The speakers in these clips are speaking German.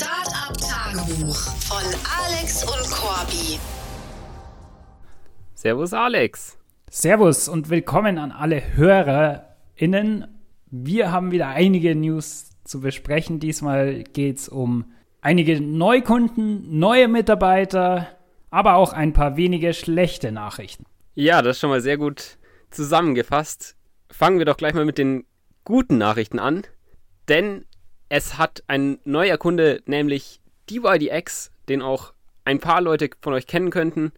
Startup Tagebuch von Alex und Corby. Servus Alex. Servus und willkommen an alle HörerInnen. Wir haben wieder einige News zu besprechen. Diesmal geht es um einige Neukunden, neue Mitarbeiter, aber auch ein paar wenige schlechte Nachrichten. Ja, das ist schon mal sehr gut zusammengefasst. Fangen wir doch gleich mal mit den guten Nachrichten an, denn es hat ein neuer Kunde, nämlich DYDX, den auch ein paar Leute von euch kennen könnten,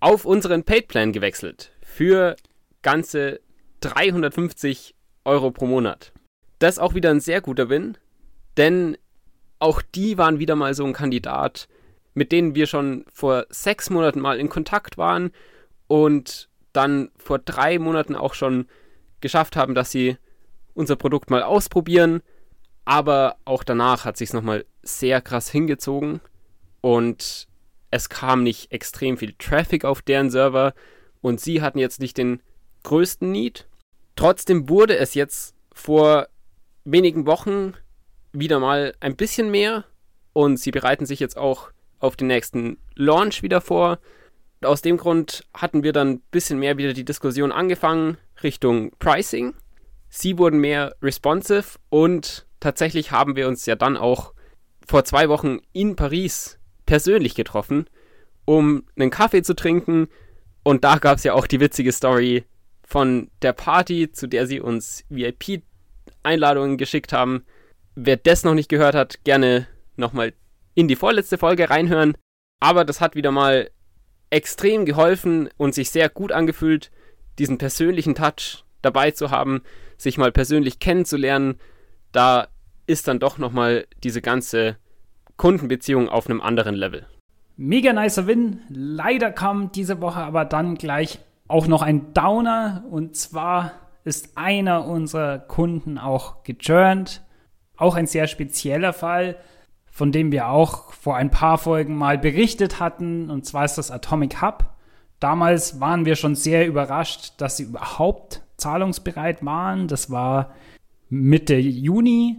auf unseren Paid-Plan gewechselt für ganze 350 Euro pro Monat. Das ist auch wieder ein sehr guter Win, denn auch die waren wieder mal so ein Kandidat, mit denen wir schon vor sechs Monaten mal in Kontakt waren und dann vor drei Monaten auch schon geschafft haben, dass sie unser Produkt mal ausprobieren. Aber auch danach hat sich es nochmal sehr krass hingezogen und es kam nicht extrem viel Traffic auf deren Server und sie hatten jetzt nicht den größten Need. Trotzdem wurde es jetzt vor wenigen Wochen wieder mal ein bisschen mehr und sie bereiten sich jetzt auch auf den nächsten Launch wieder vor. Aus dem Grund hatten wir dann ein bisschen mehr wieder die Diskussion angefangen Richtung Pricing. Sie wurden mehr responsive und tatsächlich haben wir uns ja dann auch vor zwei Wochen in Paris persönlich getroffen, um einen Kaffee zu trinken. Und da gab es ja auch die witzige Story von der Party, zu der sie uns VIP-Einladungen geschickt haben. Wer das noch nicht gehört hat, gerne nochmal in die vorletzte Folge reinhören. Aber das hat wieder mal extrem geholfen und sich sehr gut angefühlt, diesen persönlichen Touch dabei zu haben, sich mal persönlich kennenzulernen. Da ist dann doch nochmal diese ganze Kundenbeziehung auf einem anderen Level. Mega nicer Win. Leider kam diese Woche aber dann gleich auch noch ein Downer. Und zwar ist einer unserer Kunden auch gechurnt. Auch ein sehr spezieller Fall von dem wir auch vor ein paar Folgen mal berichtet hatten, und zwar ist das Atomic Hub. Damals waren wir schon sehr überrascht, dass sie überhaupt zahlungsbereit waren. Das war Mitte Juni,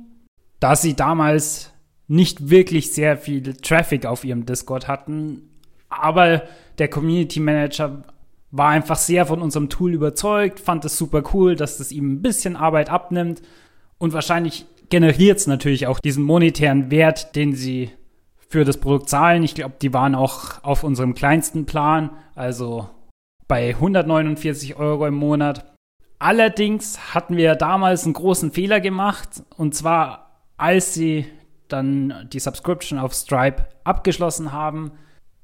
da sie damals nicht wirklich sehr viel Traffic auf ihrem Discord hatten. Aber der Community Manager war einfach sehr von unserem Tool überzeugt, fand es super cool, dass das ihm ein bisschen Arbeit abnimmt und wahrscheinlich generiert es natürlich auch diesen monetären Wert, den sie für das Produkt zahlen. Ich glaube, die waren auch auf unserem kleinsten Plan, also bei 149 Euro im Monat. Allerdings hatten wir damals einen großen Fehler gemacht und zwar, als sie dann die Subscription auf Stripe abgeschlossen haben,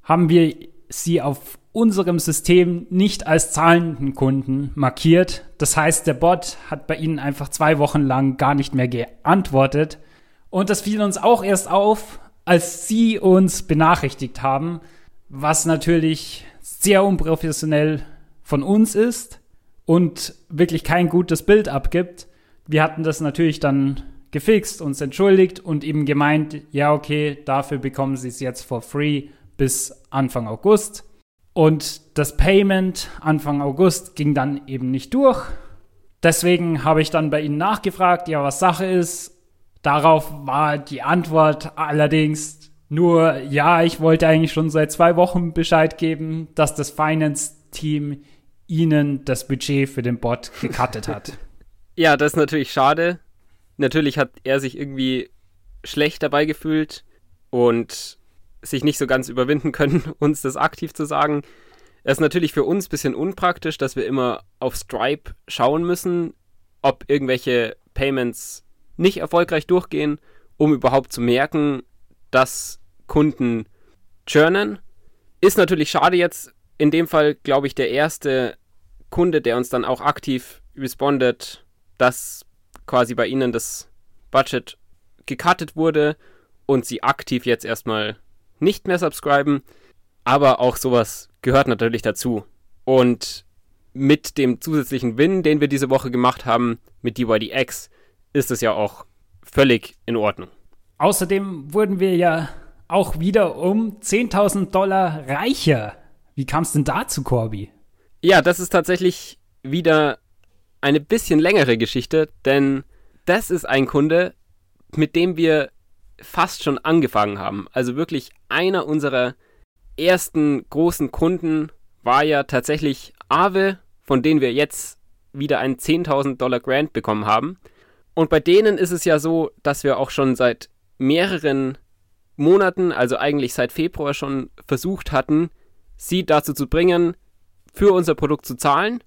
haben wir sie auf unserem System nicht als zahlenden Kunden markiert. Das heißt, der Bot hat bei ihnen einfach zwei Wochen lang gar nicht mehr geantwortet. Und das fiel uns auch erst auf, als sie uns benachrichtigt haben, was natürlich sehr unprofessionell von uns ist und wirklich kein gutes Bild abgibt. Wir hatten das natürlich dann gefixt, uns entschuldigt und eben gemeint, ja, okay, dafür bekommen sie es jetzt for free bis Anfang August. Und das Payment Anfang August ging dann eben nicht durch. Deswegen habe ich dann bei ihnen nachgefragt, ja, was Sache ist. Darauf war die Antwort allerdings nur, ja, ich wollte eigentlich schon seit zwei Wochen Bescheid geben, dass das Finance-Team ihnen das Budget für den Bot gecuttet hat. ja, das ist natürlich schade. Natürlich hat er sich irgendwie schlecht dabei gefühlt und sich nicht so ganz überwinden können, uns das aktiv zu sagen. Es ist natürlich für uns ein bisschen unpraktisch, dass wir immer auf Stripe schauen müssen, ob irgendwelche Payments nicht erfolgreich durchgehen, um überhaupt zu merken, dass Kunden churnen. Ist natürlich schade jetzt. In dem Fall, glaube ich, der erste Kunde, der uns dann auch aktiv respondet, dass quasi bei ihnen das Budget gecuttet wurde und sie aktiv jetzt erstmal nicht mehr subscriben. Aber auch sowas gehört natürlich dazu. Und mit dem zusätzlichen Win, den wir diese Woche gemacht haben, mit DYDX, ist es ja auch völlig in Ordnung. Außerdem wurden wir ja auch wieder um 10.000 Dollar reicher. Wie kam es denn dazu, Corby? Ja, das ist tatsächlich wieder eine bisschen längere Geschichte, denn das ist ein Kunde, mit dem wir fast schon angefangen haben. Also wirklich einer unserer ersten großen Kunden war ja tatsächlich Aave, von denen wir jetzt wieder einen 10.000 Dollar Grant bekommen haben. Und bei denen ist es ja so, dass wir auch schon seit mehreren Monaten, also eigentlich seit Februar schon versucht hatten, sie dazu zu bringen, für unser Produkt zu zahlen.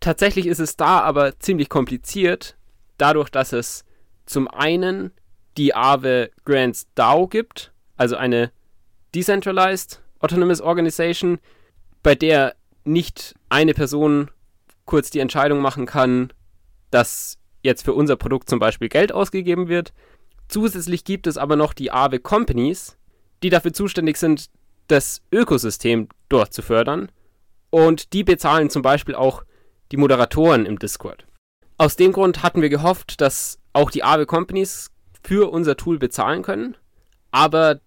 Tatsächlich ist es da aber ziemlich kompliziert, dadurch, dass es zum einen die Aave Grants DAO gibt, also eine Decentralized Autonomous Organization, bei der nicht eine Person kurz die Entscheidung machen kann, dass jetzt für unser Produkt zum Beispiel Geld ausgegeben wird. Zusätzlich gibt es aber noch die Aave Companies, die dafür zuständig sind, das Ökosystem dort zu fördern. Und die bezahlen zum Beispiel auch die Moderatoren im Discord. Aus dem Grund hatten wir gehofft, dass auch die Aave Companies für unser Tool bezahlen können. Aber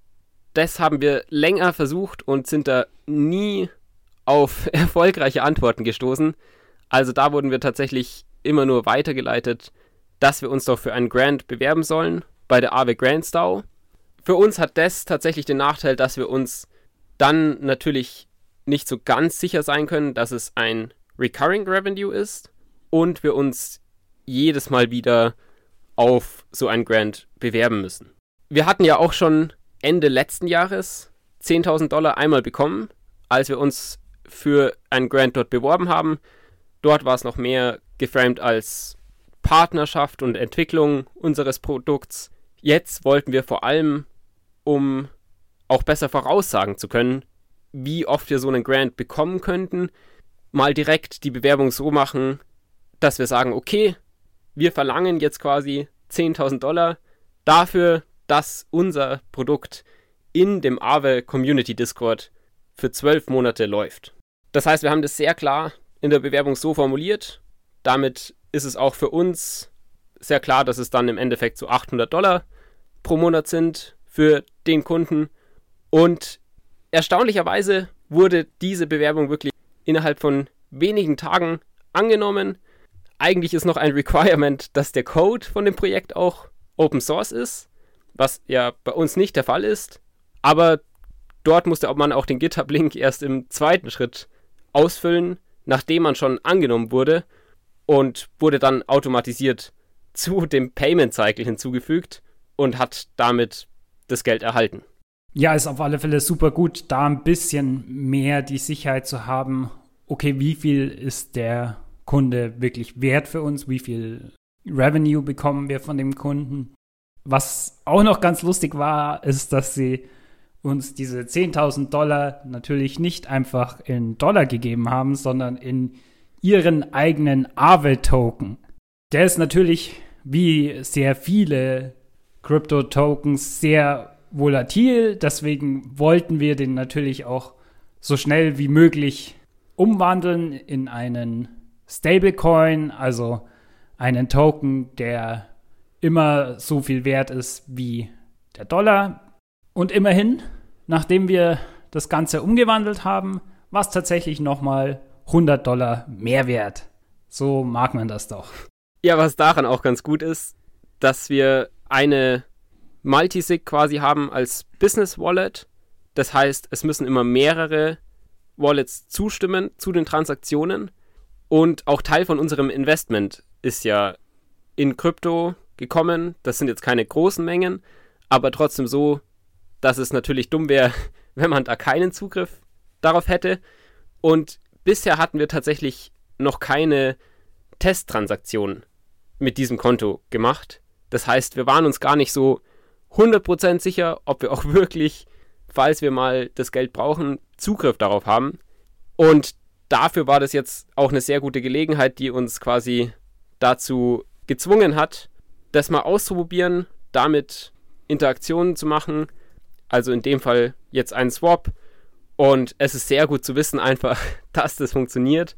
das haben wir länger versucht und sind da nie auf erfolgreiche Antworten gestoßen. Also da wurden wir tatsächlich immer nur weitergeleitet, dass wir uns doch für einen Grant bewerben sollen bei der Aave Grants DAO. Für uns hat das tatsächlich den Nachteil, dass wir uns dann natürlich nicht so ganz sicher sein können, dass es ein Recurring Revenue ist und wir uns jedes Mal wieder auf so ein Grant bewerben müssen. Wir hatten ja auch schon Ende letzten Jahres 10.000 Dollar einmal bekommen, als wir uns für ein Grant dort beworben haben. Dort war es noch mehr geframed als Partnerschaft und Entwicklung unseres Produkts. Jetzt wollten wir vor allem, um auch besser voraussagen zu können, wie oft wir so einen Grant bekommen könnten, mal direkt die Bewerbung so machen, dass wir sagen, okay, wir verlangen jetzt quasi 10.000 Dollar dafür, dass unser Produkt in dem Aave Community Discord für zwölf Monate läuft. Das heißt, wir haben das sehr klar in der Bewerbung so formuliert. Damit ist es auch für uns sehr klar, dass es dann im Endeffekt so 800 Dollar pro Monat sind für den Kunden. Und erstaunlicherweise wurde diese Bewerbung wirklich innerhalb von wenigen Tagen angenommen eigentlich ist noch ein Requirement, dass der Code von dem Projekt auch Open Source ist, was ja bei uns nicht der Fall ist. Aber dort musste man auch den GitHub-Link erst im zweiten Schritt ausfüllen, nachdem man schon angenommen wurde und wurde dann automatisiert zu dem Payment Cycle hinzugefügt und hat damit das Geld erhalten. Ja, ist auf alle Fälle super gut, da ein bisschen mehr die Sicherheit zu haben, okay, wie viel ist der Kunde wirklich wert für uns, wie viel Revenue bekommen wir von dem Kunden. Was auch noch ganz lustig war, ist, dass sie uns diese 10.000 Dollar natürlich nicht einfach in Dollar gegeben haben, sondern in ihren eigenen Aave-Token. Der ist natürlich wie sehr viele Crypto-Tokens sehr volatil, deswegen wollten wir den natürlich auch so schnell wie möglich umwandeln in einen Stablecoin, also einen Token, der immer so viel wert ist wie der Dollar. Und immerhin, nachdem wir das Ganze umgewandelt haben, war es tatsächlich nochmal 100 Dollar mehr wert. So mag man das doch. Ja, was daran auch ganz gut ist, dass wir eine Multisig quasi haben als Business Wallet. Das heißt, es müssen immer mehrere Wallets zustimmen zu den Transaktionen. Und auch Teil von unserem Investment ist ja in Krypto gekommen. Das sind jetzt keine großen Mengen, aber trotzdem so, dass es natürlich dumm wäre, wenn man da keinen Zugriff darauf hätte. Und bisher hatten wir tatsächlich noch keine Testtransaktionen mit diesem Konto gemacht. Das heißt, wir waren uns gar nicht so 100% sicher, ob wir auch wirklich, falls wir mal das Geld brauchen, Zugriff darauf haben. Und dafür war das jetzt auch eine sehr gute Gelegenheit, die uns quasi dazu gezwungen hat, das mal auszuprobieren, damit Interaktionen zu machen. Also in dem Fall jetzt einen Swap. Und es ist sehr gut zu wissen einfach, dass das funktioniert.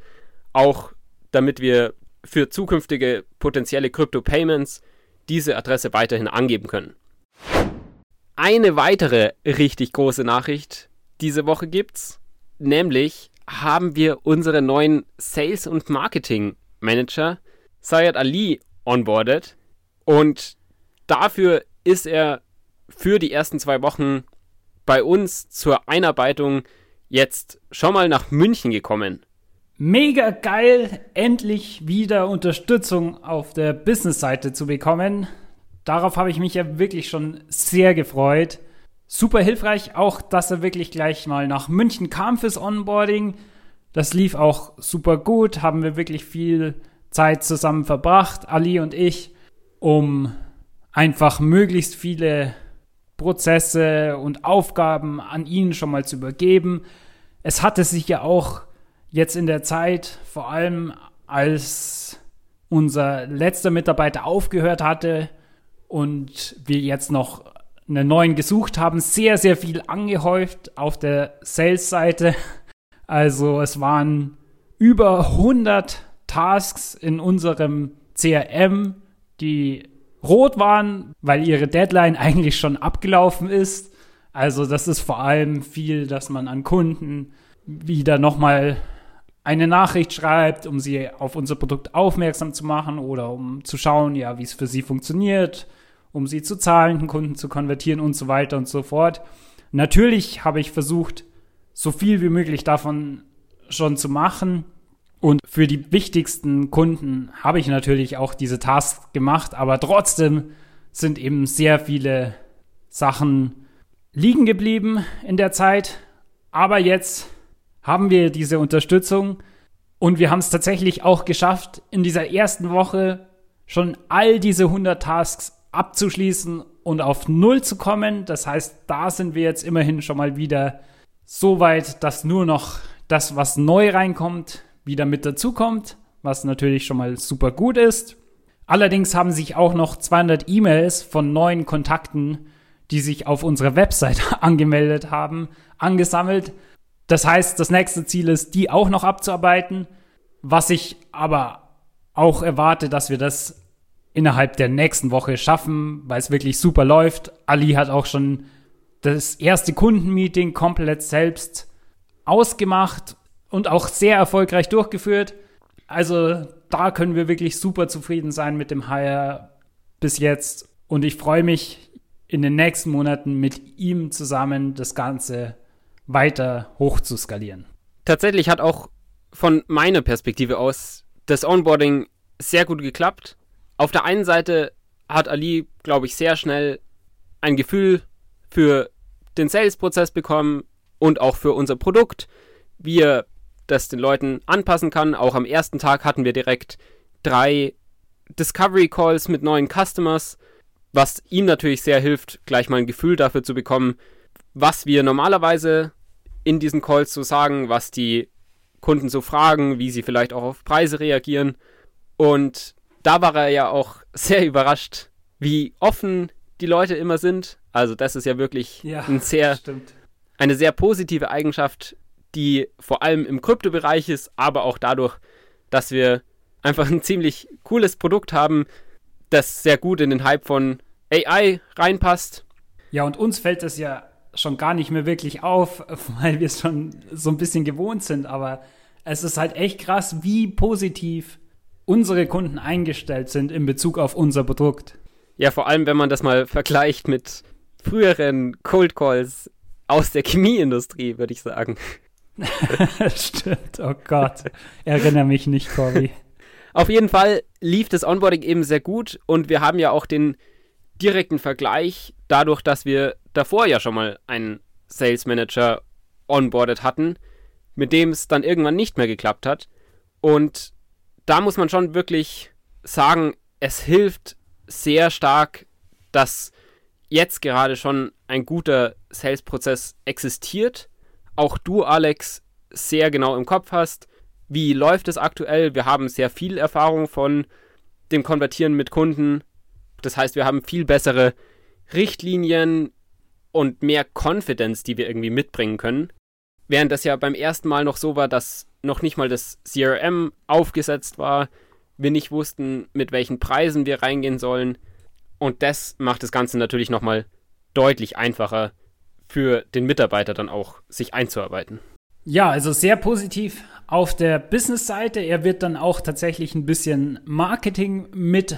Auch damit wir für zukünftige potenzielle Crypto-Payments diese Adresse weiterhin angeben können. Eine weitere richtig große Nachricht diese Woche gibt's, nämlich haben wir unseren neuen Sales- und Marketing-Manager, Sayed Ali, onboarded. Und dafür ist er für die ersten zwei Wochen bei uns zur Einarbeitung jetzt schon mal nach München gekommen. Mega geil, endlich wieder Unterstützung auf der Business-Seite zu bekommen. Darauf habe ich mich ja wirklich schon sehr gefreut. Super hilfreich auch, dass er wirklich gleich mal nach München kam fürs Onboarding. Das lief auch super gut, haben wir wirklich viel Zeit zusammen verbracht, Ali und ich, um einfach möglichst viele Prozesse und Aufgaben an ihn schon mal zu übergeben. Es hatte sich ja auch jetzt in der Zeit, vor allem als unser letzter Mitarbeiter aufgehört hatte und wir jetzt noch einen neuen gesucht haben, sehr, sehr viel angehäuft auf der Sales-Seite. Also es waren über 100 Tasks in unserem CRM, die rot waren, weil ihre Deadline eigentlich schon abgelaufen ist. Also das ist vor allem viel, dass man an Kunden wieder nochmal eine Nachricht schreibt, um sie auf unser Produkt aufmerksam zu machen oder um zu schauen, ja, wie es für sie funktioniert, um sie zu zahlenden Kunden zu konvertieren und so weiter und so fort. Natürlich habe ich versucht, so viel wie möglich davon schon zu machen. Und für die wichtigsten Kunden habe ich natürlich auch diese Tasks gemacht, aber trotzdem sind eben sehr viele Sachen liegen geblieben in der Zeit. Aber jetzt haben wir diese Unterstützung und wir haben es tatsächlich auch geschafft, in dieser ersten Woche schon all diese 100 Tasks abzuschließen und auf Null zu kommen. Das heißt, da sind wir jetzt immerhin schon mal wieder so weit, dass nur noch das, was neu reinkommt, wieder mit dazukommt, was natürlich schon mal super gut ist. Allerdings haben sich auch noch 200 E-Mails von neuen Kontakten, die sich auf unserer Website angemeldet haben, angesammelt. Das heißt, das nächste Ziel ist, die auch noch abzuarbeiten, was ich aber auch erwarte, dass wir das innerhalb der nächsten Woche schaffen, weil es wirklich super läuft. Ali hat auch schon das erste Kundenmeeting komplett selbst ausgemacht und auch sehr erfolgreich durchgeführt. Also da können wir wirklich super zufrieden sein mit dem Hire bis jetzt. Und ich freue mich in den nächsten Monaten mit ihm zusammen das Ganze weiter hoch zu skalieren. Tatsächlich hat auch von meiner Perspektive aus das Onboarding sehr gut geklappt. Auf der einen Seite hat Ali, glaube ich, sehr schnell ein Gefühl für den Sales-Prozess bekommen und auch für unser Produkt, wie er das den Leuten anpassen kann. Auch am ersten Tag hatten wir direkt drei Discovery Calls mit neuen Customers, was ihm natürlich sehr hilft, gleich mal ein Gefühl dafür zu bekommen, was wir normalerweise in diesen Calls so sagen, was die Kunden so fragen, wie sie vielleicht auch auf Preise reagieren. Und da war er ja auch sehr überrascht, wie offen die Leute immer sind. Also das ist ja wirklich ja, ein sehr, eine sehr positive Eigenschaft, die vor allem im Kryptobereich ist, aber auch dadurch, dass wir einfach ein ziemlich cooles Produkt haben, das sehr gut in den Hype von AI reinpasst. Ja, und uns fällt das ja schon gar nicht mehr wirklich auf, weil wir es schon so ein bisschen gewohnt sind, aber es ist halt echt krass, wie positiv unsere Kunden eingestellt sind in Bezug auf unser Produkt. Ja, vor allem, wenn man das mal vergleicht mit früheren Cold Calls aus der Chemieindustrie, würde ich sagen. Stimmt, oh Gott. Erinnere mich nicht, Corby. Auf jeden Fall lief das Onboarding eben sehr gut und wir haben ja auch den direkten Vergleich dadurch, dass wir davor ja schon mal einen Sales Manager onboardet hatten, mit dem es dann irgendwann nicht mehr geklappt hat. Und da muss man schon wirklich sagen, es hilft sehr stark, dass jetzt gerade schon ein guter Sales-Prozess existiert. Auch du, Alex, sehr genau im Kopf hast, wie läuft es aktuell. Wir haben sehr viel Erfahrung von dem Konvertieren mit Kunden. Das heißt, wir haben viel bessere Richtlinien und mehr Confidence, die wir irgendwie mitbringen können. Während das ja beim ersten Mal noch so war, dass noch nicht mal das CRM aufgesetzt war, wir nicht wussten, mit welchen Preisen wir reingehen sollen. Und das macht das Ganze natürlich nochmal deutlich einfacher für den Mitarbeiter dann auch, sich einzuarbeiten. Ja, also sehr positiv auf der Business-Seite. Er wird dann auch tatsächlich ein bisschen Marketing mit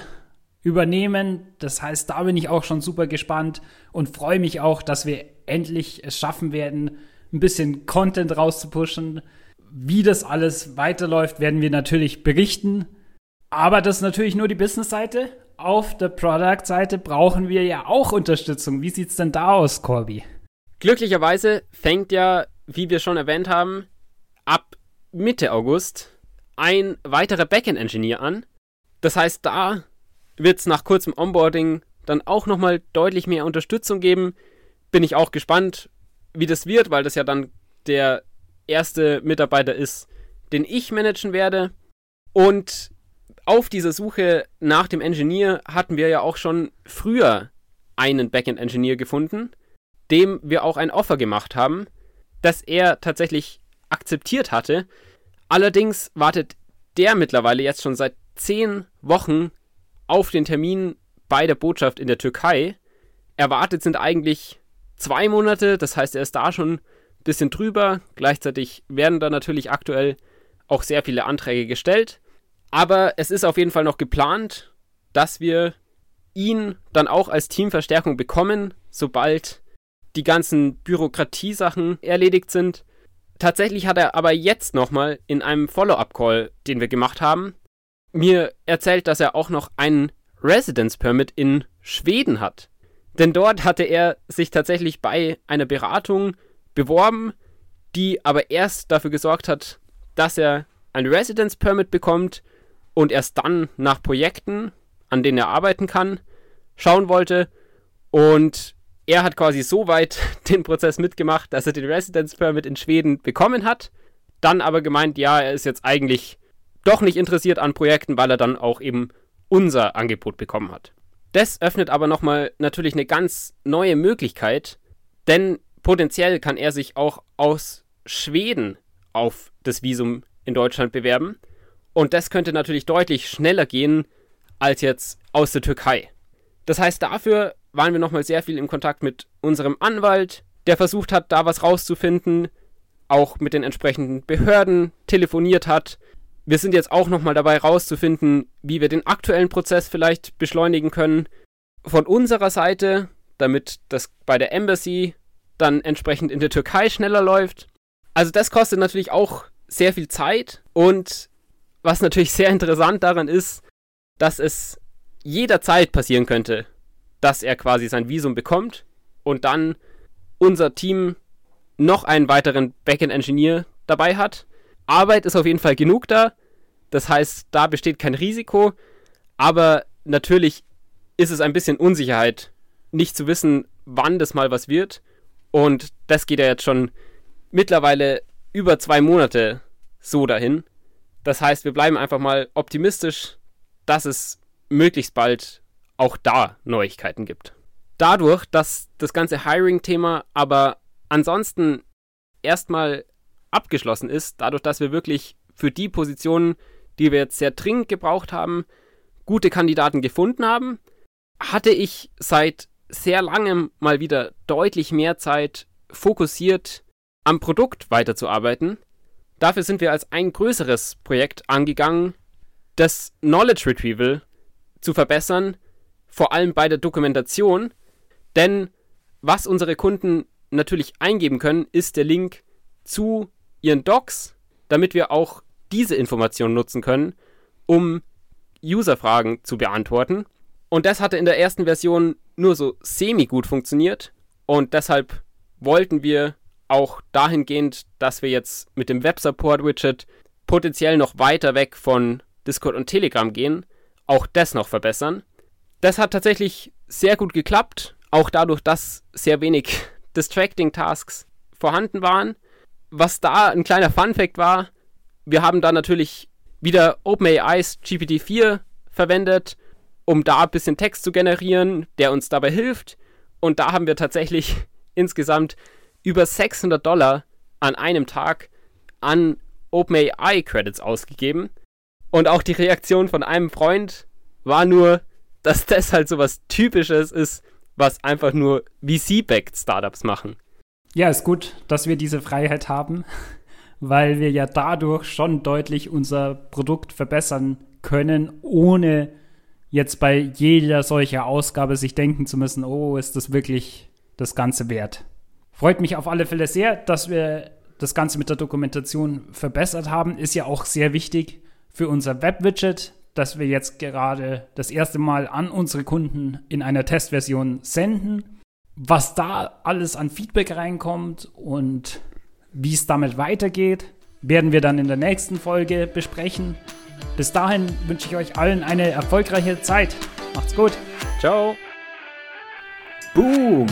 übernehmen. Das heißt, da bin ich auch schon super gespannt und freue mich auch, dass wir endlich es schaffen werden, ein bisschen Content rauszupushen. Wie das alles weiterläuft, werden wir natürlich berichten. Aber das ist natürlich nur die Business-Seite. Auf der Product-Seite brauchen wir ja auch Unterstützung. Wie sieht's denn da aus, Corby? Glücklicherweise fängt ja, wie wir schon erwähnt haben, ab Mitte August ein weiterer Backend-Engineer an. Das heißt, da wird es nach kurzem Onboarding dann auch nochmal deutlich mehr Unterstützung geben. Bin ich auch gespannt, wie das wird, weil das ja dann der erste Mitarbeiter ist, den ich managen werde. Und auf dieser Suche nach dem Engineer hatten wir ja auch schon früher einen Backend-Engineer gefunden, dem wir auch ein Offer gemacht haben, das er tatsächlich akzeptiert hatte. Allerdings wartet der mittlerweile jetzt schon seit zehn Wochen auf den Termin bei der Botschaft in der Türkei. Erwartet sind eigentlich zwei Monate, das heißt, er ist da schon ein bisschen drüber. Gleichzeitig werden da natürlich aktuell auch sehr viele Anträge gestellt. Aber es ist auf jeden Fall noch geplant, dass wir ihn dann auch als Teamverstärkung bekommen, sobald die ganzen Bürokratiesachen erledigt sind. Tatsächlich hat er aber jetzt nochmal in einem Follow-up-Call, den wir gemacht haben, mir erzählt, dass er auch noch einen Residence Permit in Schweden hat. Denn dort hatte er sich tatsächlich bei einer Beratung beworben, die aber erst dafür gesorgt hat, dass er ein Residence Permit bekommt und erst dann nach Projekten, an denen er arbeiten kann, schauen wollte. Und er hat quasi so weit den Prozess mitgemacht, dass er den Residence Permit in Schweden bekommen hat. Dann aber gemeint, ja, er ist jetzt eigentlich doch nicht interessiert an Projekten, weil er dann auch eben unser Angebot bekommen hat. Das öffnet aber nochmal natürlich eine ganz neue Möglichkeit, denn potenziell kann er sich auch aus Schweden auf das Visum in Deutschland bewerben. Und das könnte natürlich deutlich schneller gehen als jetzt aus der Türkei. Das heißt, dafür waren wir nochmal sehr viel in Kontakt mit unserem Anwalt, der versucht hat, da was rauszufinden, auch mit den entsprechenden Behörden telefoniert hat, wir sind jetzt auch nochmal dabei rauszufinden, wie wir den aktuellen Prozess vielleicht beschleunigen können. Von unserer Seite, damit das bei der Embassy dann entsprechend in der Türkei schneller läuft. Also das kostet natürlich auch sehr viel Zeit und was natürlich sehr interessant daran ist, dass es jederzeit passieren könnte, dass er quasi sein Visum bekommt und dann unser Team noch einen weiteren Backend-Engineer dabei hat Arbeit ist auf jeden Fall genug da. Das heißt, da besteht kein Risiko. Aber natürlich ist es ein bisschen Unsicherheit, nicht zu wissen, wann das mal was wird. Und das geht ja jetzt schon mittlerweile über zwei Monate so dahin. Das heißt, wir bleiben einfach mal optimistisch, dass es möglichst bald auch da Neuigkeiten gibt. Dadurch, dass das ganze Hiring-Thema aber ansonsten erstmal abgeschlossen ist, dadurch, dass wir wirklich für die Positionen, die wir jetzt sehr dringend gebraucht haben, gute Kandidaten gefunden haben, hatte ich seit sehr langem mal wieder deutlich mehr Zeit, fokussiert am Produkt weiterzuarbeiten. Dafür sind wir als ein größeres Projekt angegangen, das Knowledge Retrieval zu verbessern, vor allem bei der Dokumentation. Denn was unsere Kunden natürlich eingeben können, ist der Link zu ihren Docs, damit wir auch diese Informationen nutzen können, um User-Fragen zu beantworten. Und das hatte in der ersten Version nur so semi-gut funktioniert. Und deshalb wollten wir auch dahingehend, dass wir jetzt mit dem Web-Support-Widget potenziell noch weiter weg von Discord und Telegram gehen, auch das noch verbessern. Das hat tatsächlich sehr gut geklappt, auch dadurch, dass sehr wenig Distracting-Tasks vorhanden waren was da ein kleiner Fun-Fact war, wir haben da natürlich wieder OpenAI's GPT-4 verwendet, um da ein bisschen Text zu generieren, der uns dabei hilft. Und da haben wir tatsächlich insgesamt über 600 Dollar an einem Tag an OpenAI-Credits ausgegeben. Und auch die Reaktion von einem Freund war nur, dass das halt so was Typisches ist, was einfach nur VC-backed Startups machen. Ja, ist gut, dass wir diese Freiheit haben, weil wir ja dadurch schon deutlich unser Produkt verbessern können, ohne jetzt bei jeder solcher Ausgabe sich denken zu müssen, oh, ist das wirklich das Ganze wert. Freut mich auf alle Fälle sehr, dass wir das Ganze mit der Dokumentation verbessert haben. Ist ja auch sehr wichtig für unser Web-Widget, das wir jetzt gerade das erste Mal an unsere Kunden in einer Testversion senden. Was da alles an Feedback reinkommt und wie es damit weitergeht, werden wir dann in der nächsten Folge besprechen. Bis dahin wünsche ich euch allen eine erfolgreiche Zeit. Macht's gut. Ciao. Boom!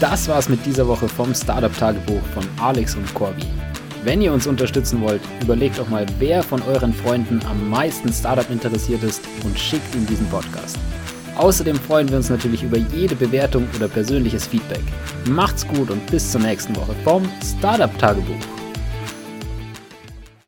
Das war's mit dieser Woche vom Startup-Tagebuch von Alex und Corby. Wenn ihr uns unterstützen wollt, überlegt doch mal, wer von euren Freunden am meisten Startup interessiert ist und schickt ihm diesen Podcast. Außerdem freuen wir uns natürlich über jede Bewertung oder persönliches Feedback. Macht's gut und bis zur nächsten Woche vom Startup Tagebuch.